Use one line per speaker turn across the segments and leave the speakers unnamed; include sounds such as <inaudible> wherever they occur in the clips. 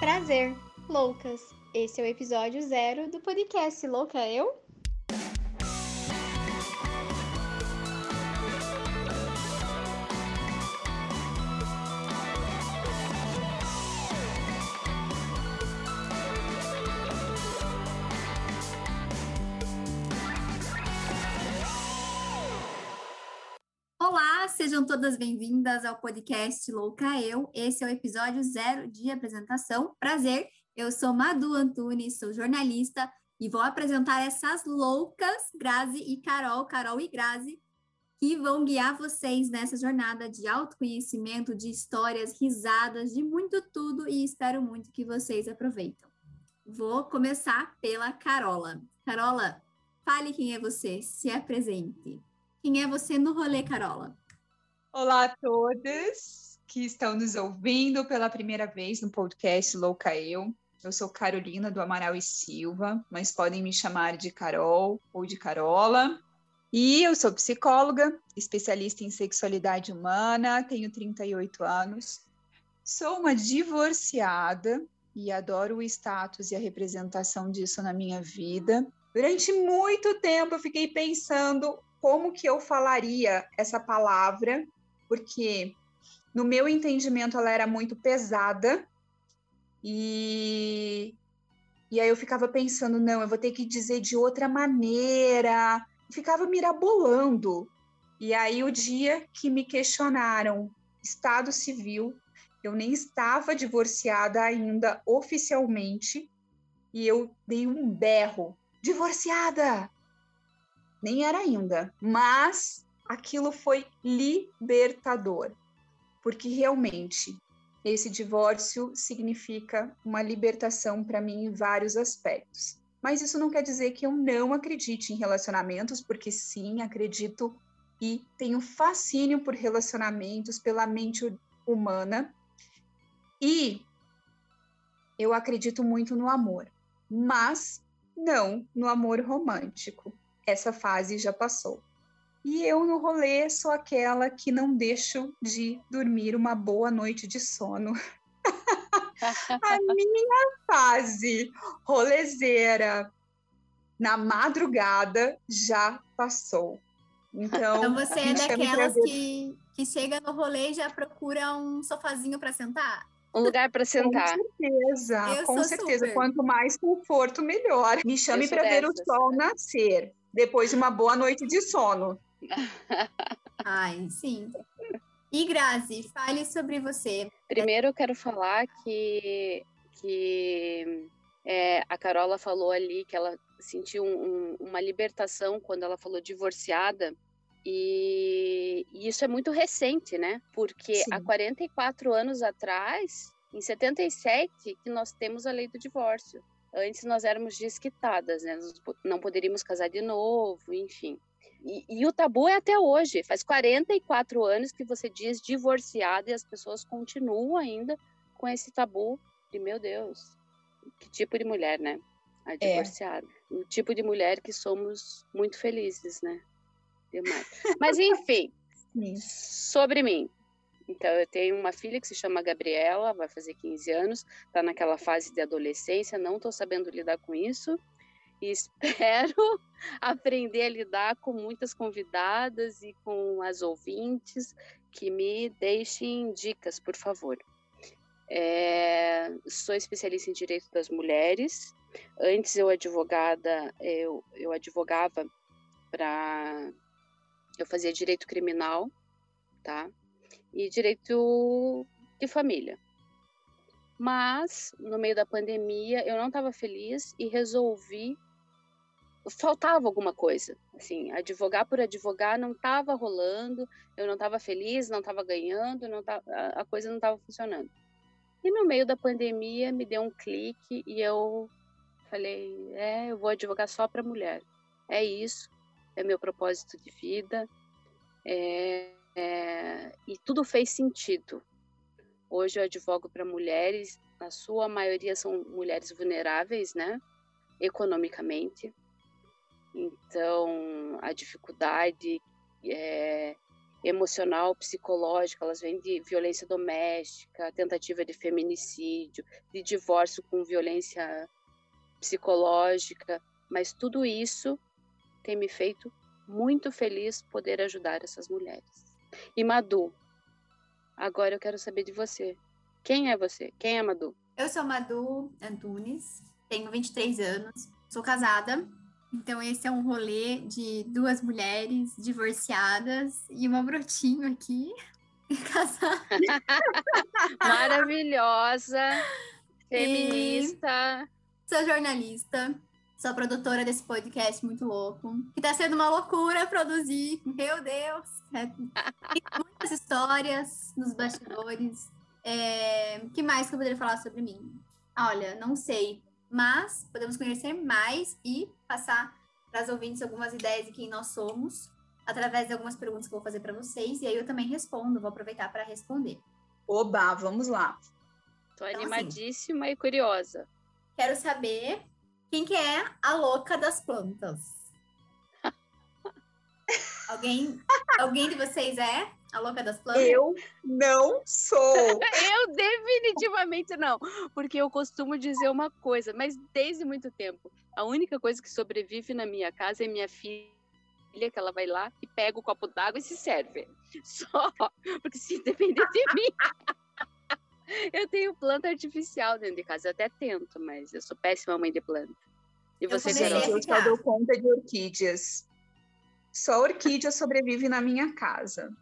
Prazer, loucas! Esse é o episódio zero do podcast Louca Eu?
Sejam todas bem-vindas ao podcast Louca Eu. Esse é o episódio zero de apresentação. Prazer, eu sou Madu Antunes, sou jornalista e vou apresentar essas loucas, Grazi e Carol, Carol e Grazi, que vão guiar vocês nessa jornada de autoconhecimento, de histórias, risadas, de muito tudo e espero muito que vocês aproveitem. Vou começar pela Carola. Carola, fale quem é você, se apresente. Quem é você no rolê, Carola?
Olá a todos que estão nos ouvindo pela primeira vez no podcast Louca Eu. Eu sou Carolina do Amaral e Silva, mas podem me chamar de Carol ou de Carola. E eu sou psicóloga, especialista em sexualidade humana, tenho 38 anos. Sou uma divorciada e adoro o status e a representação disso na minha vida. Durante muito tempo eu fiquei pensando como que eu falaria essa palavra, porque no meu entendimento ela era muito pesada e e aí eu ficava pensando, não, eu vou ter que dizer de outra maneira. Ficava mirabolando. E aí o dia que me questionaram estado civil, eu nem estava divorciada ainda oficialmente, e eu dei um berro, divorciada, nem era ainda, mas aquilo foi libertador, porque realmente esse divórcio significa uma libertação para mim em vários aspectos. Mas isso não quer dizer que eu não acredite em relacionamentos, porque sim, acredito e tenho fascínio por relacionamentos, pela mente humana. E eu acredito muito no amor, mas não no amor romântico essa fase já passou. E eu no rolê sou aquela que não deixo de dormir uma boa noite de sono. <laughs> a minha fase rolezeira na madrugada já passou. Então,
então você é daquelas que, que chega no rolê e já procura um sofazinho para sentar?
Um lugar para sentar.
Com certeza, eu com certeza. Super. Quanto mais conforto, melhor. Me chame para ver o sol nascer depois de uma boa noite de sono.
Ai, sim. E Grazi, fale sobre você.
Primeiro eu quero falar que, que é, a Carola falou ali que ela sentiu um, um, uma libertação quando ela falou divorciada. E, e, isso é muito recente, né? Porque Sim. há 44 anos atrás, em 77, que nós temos a lei do divórcio. Antes nós éramos desquitadas, né? Nós não poderíamos casar de novo, enfim. E, e, o tabu é até hoje. Faz 44 anos que você diz divorciada e as pessoas continuam ainda com esse tabu de, meu Deus, que tipo de mulher, né? A é. divorciada. É. O tipo de mulher que somos muito felizes, né? Demais. Mas, enfim, <laughs> sobre mim. Então, eu tenho uma filha que se chama Gabriela, vai fazer 15 anos, está naquela fase de adolescência, não estou sabendo lidar com isso. E <laughs> espero aprender a lidar com muitas convidadas e com as ouvintes que me deixem dicas, por favor. É, sou especialista em direito das mulheres. Antes eu advogada, eu, eu advogava para eu fazia direito criminal, tá? e direito de família. Mas, no meio da pandemia, eu não estava feliz e resolvi. Faltava alguma coisa. Assim, advogar por advogar não estava rolando, eu não estava feliz, não estava ganhando, não tava, a coisa não estava funcionando. E no meio da pandemia me deu um clique e eu falei: é, eu vou advogar só para mulher. É isso, é meu propósito de vida. É, é, e tudo fez sentido. Hoje eu advogo para mulheres, a sua maioria são mulheres vulneráveis, né? Economicamente. Então, a dificuldade é, emocional, psicológica, elas vêm de violência doméstica, tentativa de feminicídio, de divórcio com violência psicológica, mas tudo isso tem me feito muito feliz poder ajudar essas mulheres. E Madu, agora eu quero saber de você. Quem é você? Quem é Madu?
Eu sou Madu Antunes, tenho 23 anos, sou casada, então esse é um rolê de duas mulheres divorciadas e uma brotinho aqui, <laughs> casada. <laughs>
Maravilhosa, feminista.
E sou jornalista, sou produtora desse podcast muito louco, que tá sendo uma loucura produzir, meu Deus! É, tem muitas histórias nos bastidores. É, que mais que eu poderia falar sobre mim? Olha, não sei, mas podemos conhecer mais e passar para os ouvintes algumas ideias de quem nós somos, através de algumas perguntas que eu vou fazer para vocês, e aí eu também respondo, vou aproveitar para responder.
Oba, vamos lá.
Tô então, assim, animadíssima assim, e curiosa.
Quero saber quem que é a louca das plantas. <laughs> alguém, alguém de vocês é? A louca das plantas?
Eu não sou. <laughs>
eu definitivamente não. Porque eu costumo dizer uma coisa, mas desde muito tempo. A única coisa que sobrevive na minha casa é minha filha que ela vai lá e pega o copo d'água e se serve. <laughs> Só. Porque se depender de mim. <laughs> eu tenho planta artificial dentro de casa. Eu até tento, mas eu sou péssima mãe de planta.
E você, Carol? Eu só dou conta de orquídeas. Só orquídea sobrevive na minha casa.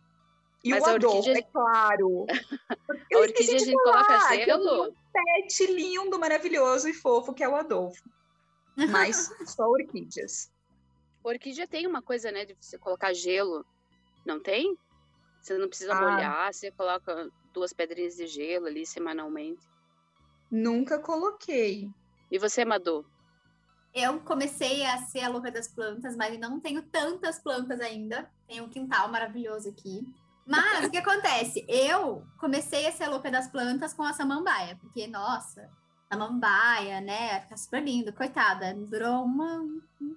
E Mas o Adolfo, orquídea... é claro. <laughs>
a orquídea a gente coloca gelo?
Um pet lindo, maravilhoso e fofo que é o Adolfo. <laughs> Mas só orquídeas.
Orquídea tem uma coisa, né, de você colocar gelo. Não tem? Você não precisa ah. molhar, você coloca duas pedrinhas de gelo ali semanalmente.
Nunca coloquei.
E você, Madu?
Eu comecei a ser a louca das plantas, mas não tenho tantas plantas ainda. Tenho um quintal maravilhoso aqui. Mas o que acontece? Eu comecei a ser louca das plantas com a samambaia, porque, nossa, samambaia, né? Fica super lindo, coitada. Durou uma.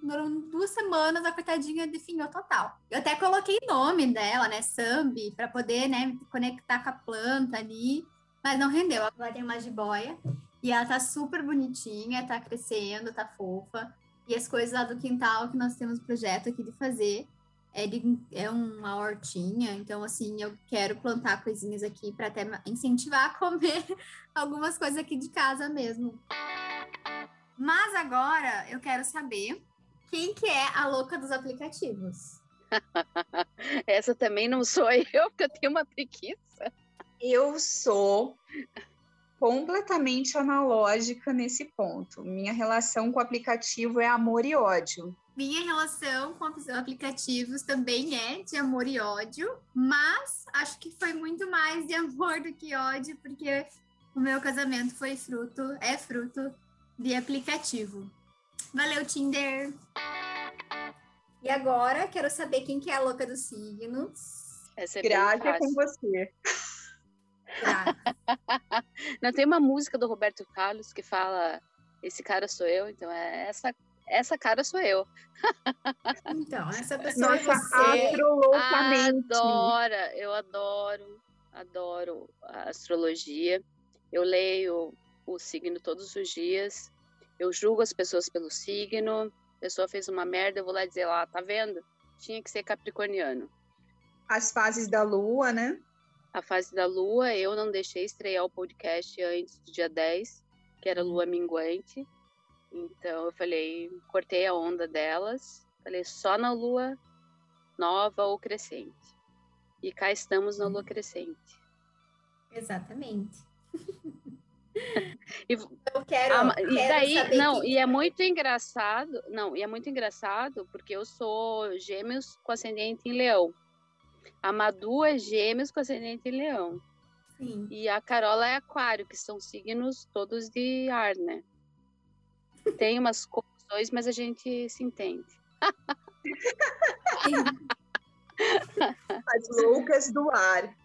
Durou duas semanas, a coitadinha definhou total. Eu até coloquei nome dela, né? Sambi, para poder, né, conectar com a planta ali, mas não rendeu. Agora tem uma jiboia e ela tá super bonitinha, tá crescendo, tá fofa. E as coisas lá do quintal que nós temos projeto aqui de fazer ele é uma hortinha, então assim, eu quero plantar coisinhas aqui para até incentivar a comer <laughs> algumas coisas aqui de casa mesmo. Mas agora eu quero saber quem que é a louca dos aplicativos. <laughs>
Essa também não sou <laughs> eu, porque eu tenho uma preguiça.
Eu sou completamente analógica nesse ponto. Minha relação com o aplicativo é amor e ódio.
Minha relação com os aplicativos também é de amor e ódio, mas acho que foi muito mais de amor do que ódio, porque o meu casamento foi fruto, é fruto de aplicativo. Valeu, Tinder! E agora, quero saber quem que é a louca dos signos.
Essa é Graça é com você. <laughs>
Não, tem uma música do Roberto Carlos que fala esse cara sou eu, então é essa essa cara sou eu.
Então, essa <laughs> pessoa
Nossa, é você.
Adora, eu adoro, adoro a astrologia. Eu leio o signo todos os dias. Eu julgo as pessoas pelo signo. A pessoa fez uma merda, eu vou lá dizer lá, tá vendo? Tinha que ser capricorniano.
As fases da lua, né?
A fase da lua, eu não deixei estrear o podcast antes do dia 10, que era lua minguante. Então eu falei, cortei a onda delas, falei só na lua nova ou crescente. E cá estamos na lua crescente.
Exatamente. <laughs>
e, eu quero, a, quero e daí não que... e é muito engraçado não e é muito engraçado porque eu sou gêmeos com ascendente em leão a Madu é gêmeos com ascendente em leão Sim. e a Carola é aquário que são signos todos de ar né tem umas confusões, mas a gente se entende.
As loucas do ar.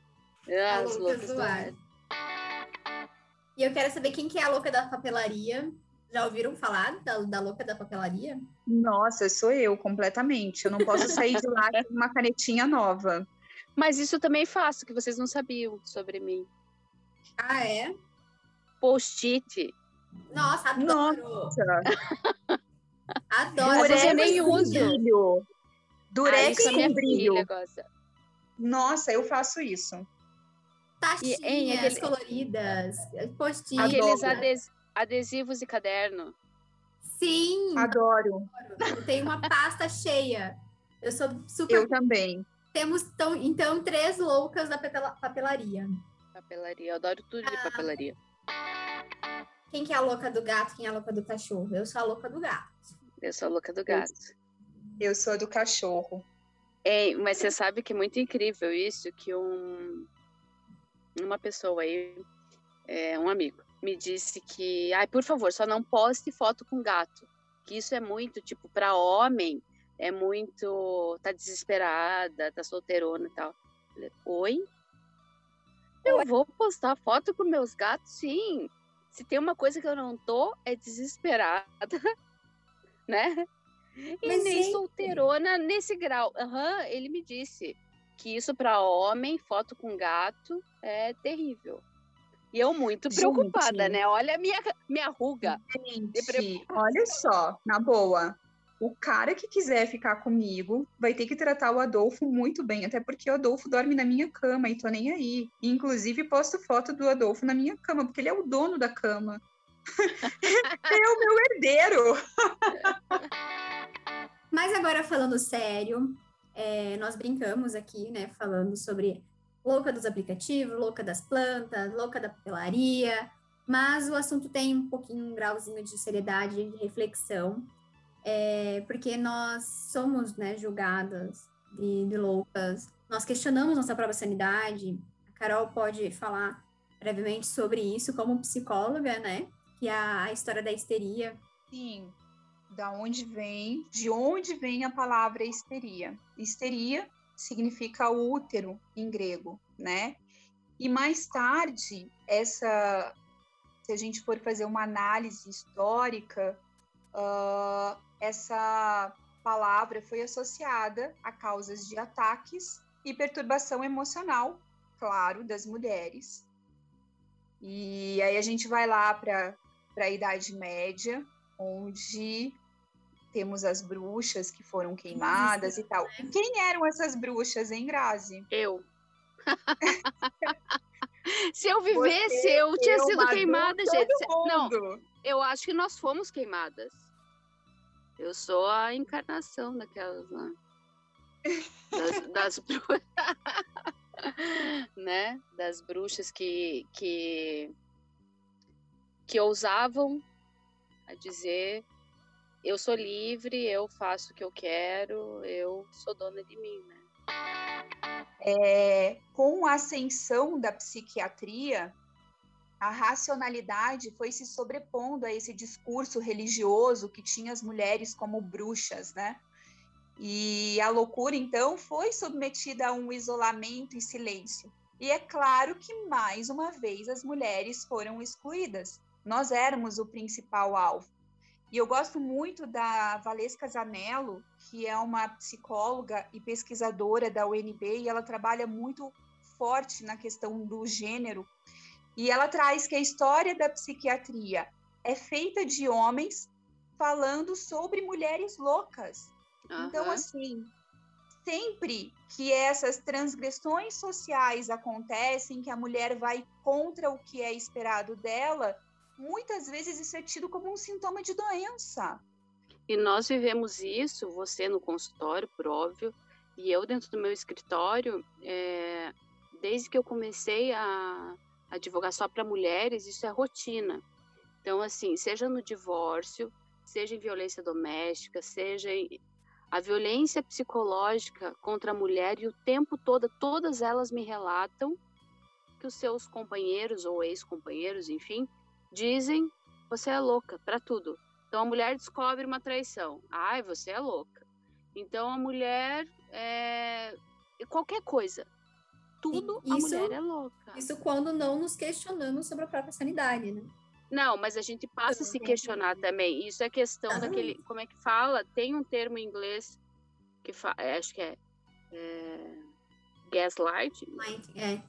As, loucas, loucas do, do ar. ar.
E eu quero saber quem que é a louca da papelaria. Já ouviram falar da, da louca da papelaria?
Nossa, sou eu, completamente. Eu não posso sair de lá com uma canetinha nova.
Mas isso também faço, que vocês não sabiam sobre mim.
Ah, é?
Post-it.
Nossa, adoro!
Nossa,
Adoro!
Mas eu nem
com
uso.
brilho.
Ah,
Durex
isso a minha
com brilho.
filha gosta.
Nossa, eu faço isso.
Taxinhas
E, hein, aquele-
coloridas, post-it.
Aqueles
Adoro.
Ades- adesivos e caderno.
Sim,
Adoro.
eu tenho uma pasta cheia. Eu sou super.
Eu também.
Temos tão, então três loucas da papela- papelaria.
Papelaria. Eu adoro tudo de
Ah.
papelaria.
Quem que é a louca do gato? Quem é a louca do cachorro? Eu sou a louca do gato.
Eu sou a louca do gato.
Eu sou a do cachorro.
Ei, mas você sabe que é muito incrível isso, que um, uma pessoa aí, é, um amigo, me disse que, ai, por favor, só não poste foto com gato. Que isso é muito, tipo, para homem, é muito, tá desesperada, tá solteirona e tal. Falei, Oi? Eu vou postar foto com meus gatos, sim. Se tem uma coisa que eu não tô, é desesperada, <laughs> né? E
Mas,
nem
gente-
solteirona nesse grau. Aham, ele me disse que isso para homem, foto com gato, é terrível. E eu muito
Gente.
preocupada, né? Olha a minha, minha ruga.
Gente, olha só, na boa. O cara que quiser ficar comigo vai ter que tratar o Adolfo muito bem, até porque o Adolfo dorme na minha cama e tô nem aí. Inclusive, posto foto do Adolfo na minha cama, porque ele é o dono da cama. <laughs> é o meu herdeiro.
Mas agora falando sério, é, nós brincamos aqui, né? Falando sobre louca dos aplicativos, louca das plantas, louca da papelaria. Mas o assunto tem um pouquinho um grauzinho de seriedade, de reflexão, é, porque nós somos né, julgadas de, de loucas, nós questionamos nossa própria sanidade. A Carol pode falar brevemente sobre isso como psicóloga, né? Que é a, história da histeria.
Sim. Da onde vem? De onde vem a palavra histeria? Histeria significa útero em grego, né? E mais tarde, essa, se a gente for fazer uma análise histórica, ah, essa palavra foi associada a causas de ataques e perturbação emocional, claro, das mulheres. E aí a gente vai lá para a Idade Média, onde temos as bruxas que foram queimadas e tal. Quem eram essas bruxas, hein, Grazi?
Eu. <laughs> Se eu vivesse,
Você,
eu tinha
eu,
sido
Madu,
queimada, gente. Não, eu acho que nós fomos queimadas. Eu sou a encarnação daquelas lá. Das, <laughs> das bruxas. <laughs> né? Das bruxas que, que, que ousavam a dizer eu sou livre, eu faço o que eu quero, eu sou dona de mim, né?
É, com a ascensão da psiquiatria, a racionalidade foi se sobrepondo a esse discurso religioso que tinha as mulheres como bruxas, né? E a loucura, então, foi submetida a um isolamento e silêncio. E é claro que, mais uma vez, as mulheres foram excluídas. Nós éramos o principal alvo. E eu gosto muito da Valesca Zanello, que é uma psicóloga e pesquisadora da UNB, e ela trabalha muito forte na questão do gênero. E ela traz que a história da psiquiatria é feita de homens falando sobre mulheres loucas. Então,
Aham.
assim, sempre que essas transgressões sociais acontecem, que a mulher vai contra o que é esperado dela, muitas vezes isso é tido como um sintoma de doença.
E nós vivemos isso, você no consultório, por óbvio, e eu dentro do meu escritório, é, desde que eu comecei a, advogar só para mulheres, isso é rotina. Então, assim, seja no divórcio, seja em violência doméstica, seja em a violência psicológica contra a mulher, e o tempo todo, todas elas me relatam que os seus companheiros ou ex-companheiros, enfim, dizem: você é louca para tudo. Então a mulher descobre uma traição. Ai, você é louca. Então a mulher é qualquer coisa. Tudo
E
a
isso-
mulher é louca.
Isso quando não nos questionamos sobre a própria sanidade, né?
Não, mas a gente passa a se questionar também. Isso é questão
Ah.
daquele, como é que fala? Tem um termo em inglês que fa... é, acho que é, é Gaslight.
É.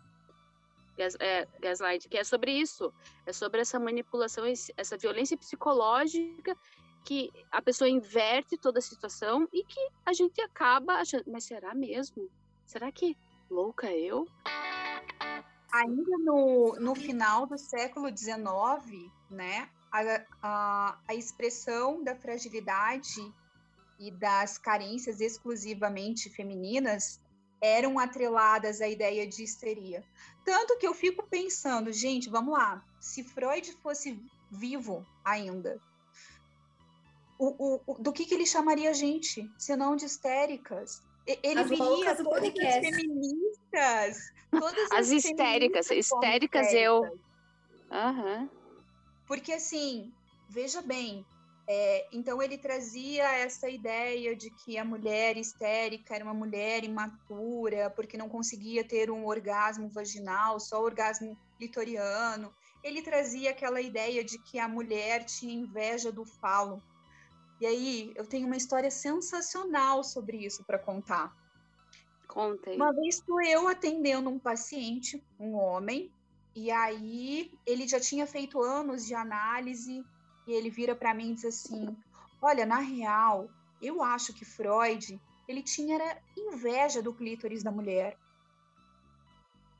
Gas, é, gaslight, que é sobre isso, é sobre essa manipulação, essa violência psicológica que a pessoa inverte toda a situação e que a gente acaba achando, mas será mesmo? Será que louca eu?
Ainda no, no final do século XIX, né, a, a, a expressão da fragilidade e das carências exclusivamente femininas eram atreladas à ideia de histeria. Tanto que eu fico pensando, gente, vamos lá, se Freud fosse vivo ainda, o, o, do que, que ele chamaria a gente, senão de histéricas? Ele
As
viria
todas as
feministas, todas
as, as histéricas, histéricas eu.
Uhum. Porque assim, veja bem, é, então ele trazia essa ideia de que a mulher histérica era uma mulher imatura, porque não conseguia ter um orgasmo vaginal, só orgasmo clitoriano. Ele trazia aquela ideia de que a mulher tinha inveja do falo. E aí, eu tenho uma história sensacional sobre isso para contar.
Contem.
Uma vez estou eu atendendo um paciente, um homem, e aí ele já tinha feito anos de análise e ele vira para mim e diz assim: "Olha, na real, eu acho que Freud, ele tinha inveja do clítoris da mulher.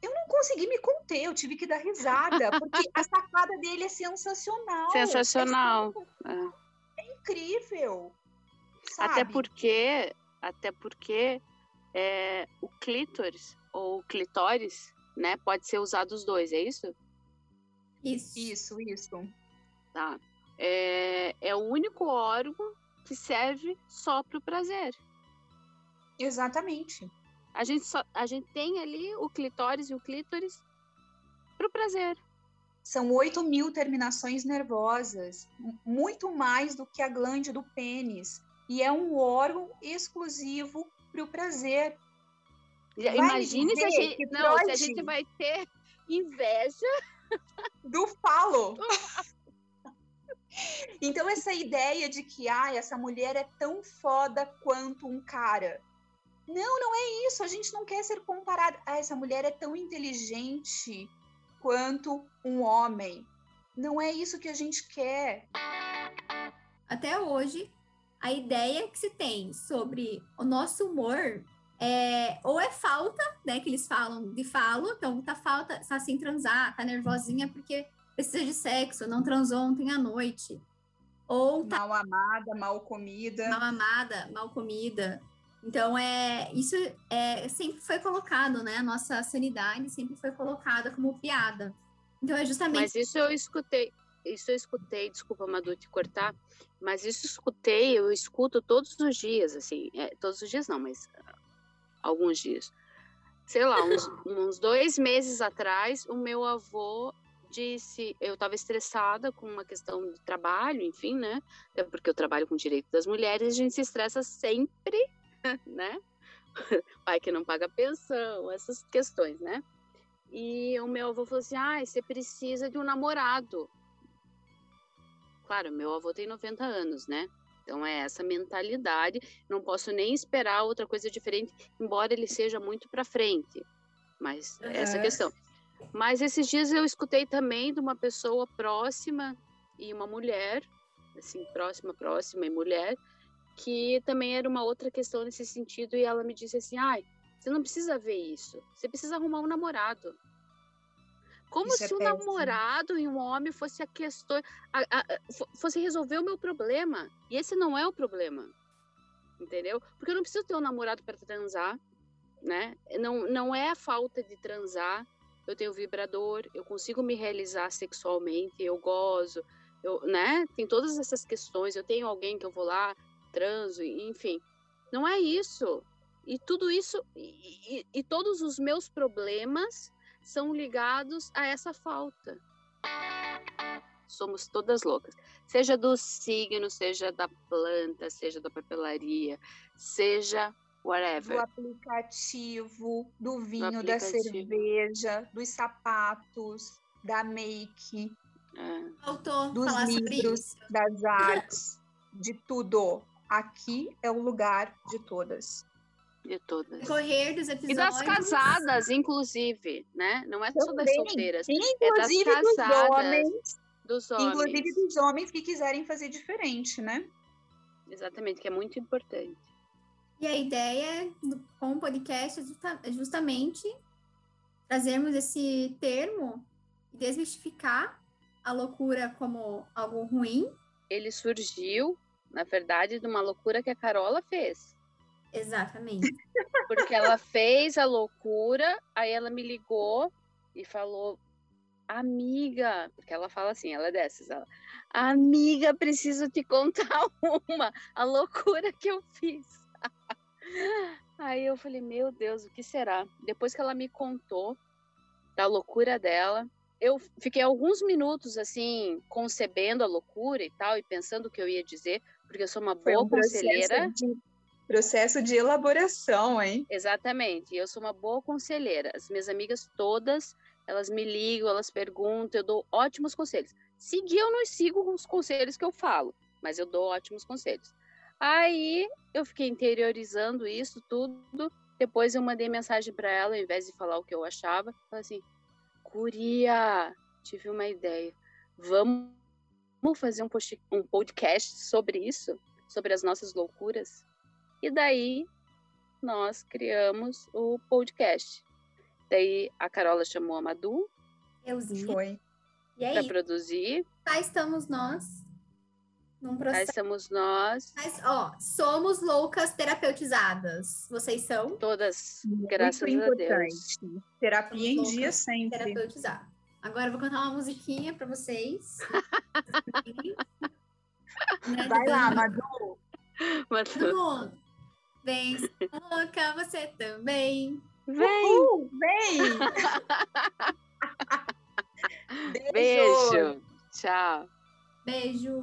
Eu não consegui me conter, eu tive que dar risada, porque a sacada dele é sensacional.
Sensacional.
É, é incrível. Sabe?
Até porque, até porque é, o clítoris ou clitóris, né, pode ser usado os dois, é isso?
Isso. Isso, isso.
Tá é, é o único órgão que serve só para o prazer.
Exatamente.
A gente, só, a gente tem ali o clitóris e o clítoris para o prazer.
São 8 mil terminações nervosas, muito mais do que a glande do pênis. E é um órgão exclusivo para o prazer.
Vai Imagine se a, gente, não, se a gente vai ter inveja
do falo. <laughs> Então, essa ideia de que ah, essa mulher é tão foda quanto um cara. Não, não é isso. A gente não quer ser comparado. Ah, essa mulher é tão inteligente quanto um homem. Não é isso que a gente quer.
Até hoje, a ideia que se tem sobre o nosso humor é ou é falta, né, que eles falam de falo, então tá falta, tá sem transar, tá nervosinha porque precisa de sexo, não transou ontem à noite. Ou
tá... mal amada, mal comida.
Mal amada, mal comida. Então é isso é sempre foi colocado, né? A nossa sanidade sempre foi colocada como piada. Então é justamente.
Mas isso eu escutei, isso eu escutei, desculpa, Madu, te cortar, mas isso eu escutei, eu escuto todos os dias, assim, é, todos os dias não, mas uh, alguns dias. Sei lá, uns, <laughs> uns dois meses atrás, o meu avô disse, eu estava estressada com uma questão de trabalho, enfim, né? Até porque eu trabalho com direito das mulheres, a gente se estressa sempre, <laughs> né? <laughs> Pai que não paga pensão, essas questões, né? E o meu avô falou assim: ah, você precisa de um namorado. Claro, meu avô tem 90 anos, né? Então é essa mentalidade. Não posso nem esperar outra coisa diferente, embora ele seja muito para frente. Mas uhum. essa questão. Mas esses dias eu escutei também de uma pessoa próxima e uma mulher, assim, próxima, próxima e mulher, que também era uma outra questão nesse sentido, e ela me disse assim: ai, você não precisa ver isso, você precisa arrumar um namorado. Como isso é se é um namorado e um homem fosse a questão, a, a, fosse resolver o meu problema. E esse não é o problema. Entendeu? Porque eu não preciso ter um namorado para transar, né? Não, não é a falta de transar, eu tenho vibrador, eu consigo me realizar sexualmente, eu gozo, eu, né? Tem todas essas questões, eu tenho alguém que eu vou lá, transo, enfim. Não é isso. E tudo isso, e, e, e todos os meus problemas são ligados a essa falta. Somos todas loucas. Seja do signo, seja da planta, seja da papelaria, seja whatever.
Do aplicativo, do vinho, do da cerveja, dos sapatos, da make.
É. Faltou
dos
falar
livros, das artes, de tudo. Aqui é o lugar de todas.
De todas.
Correr dos
E
episódios.
das casadas, inclusive, né? Não é só das solteiras,
Inclusive
das
dos
casadas.
homens.
dos homens.
Inclusive dos homens que quiserem fazer diferente, né?
Exatamente, que é muito importante.
E a ideia do- com o podcast é justa- é justamente trazermos esse termo e desmistificar a loucura como algo ruim.
Ele surgiu, na verdade, de uma loucura que a Carola fez.
Exatamente. <laughs> <laughs>
Porque ela fez a loucura, aí ela me ligou e falou: Amiga, porque ela fala assim, ela é dessas, ela, amiga, preciso te contar <laughs> uma, a loucura que eu fiz. Aí eu falei, meu Deus, o que será? Depois que ela me contou da loucura dela, eu fiquei alguns minutos assim, concebendo a loucura e tal, e pensando o que eu ia dizer, porque eu sou uma
Foi
boa
um
conselheira.
de, processo de elaboração, hein?
Exatamente. Eu sou uma boa conselheira. As minhas amigas todas, elas me ligam, elas perguntam, eu dou ótimos conselhos. Seguir eu não sigo os conselhos que eu falo, mas eu dou ótimos conselhos. Aí eu fiquei interiorizando isso tudo. Depois eu mandei mensagem para ela, ao invés de falar o que eu achava, falei assim: "Curia, tive uma ideia. Vamos fazer um, post- um podcast sobre isso, sobre as nossas loucuras?" E daí nós criamos o podcast. Daí a Carola chamou a Madu
Euzinha.
Foi.
E é
para produzir.
Cá estamos nós. Num
Aí
processo.
estamos nós,
Mas, ó, somos loucas terapeutizadas. Vocês são
todas,
Muito
graças a Deus.
importante. Terapia em
Loucas,
dia sempre.
terapeutizadas. Agora eu vou cantar uma musiquinha pra vocês. <laughs> Né,
Vai lá? Madu.
Madu,
Todo mundo. Vem, louca, você também.
Vem,
Uhul, vem! <laughs>
beijo, tchau.
Beijo.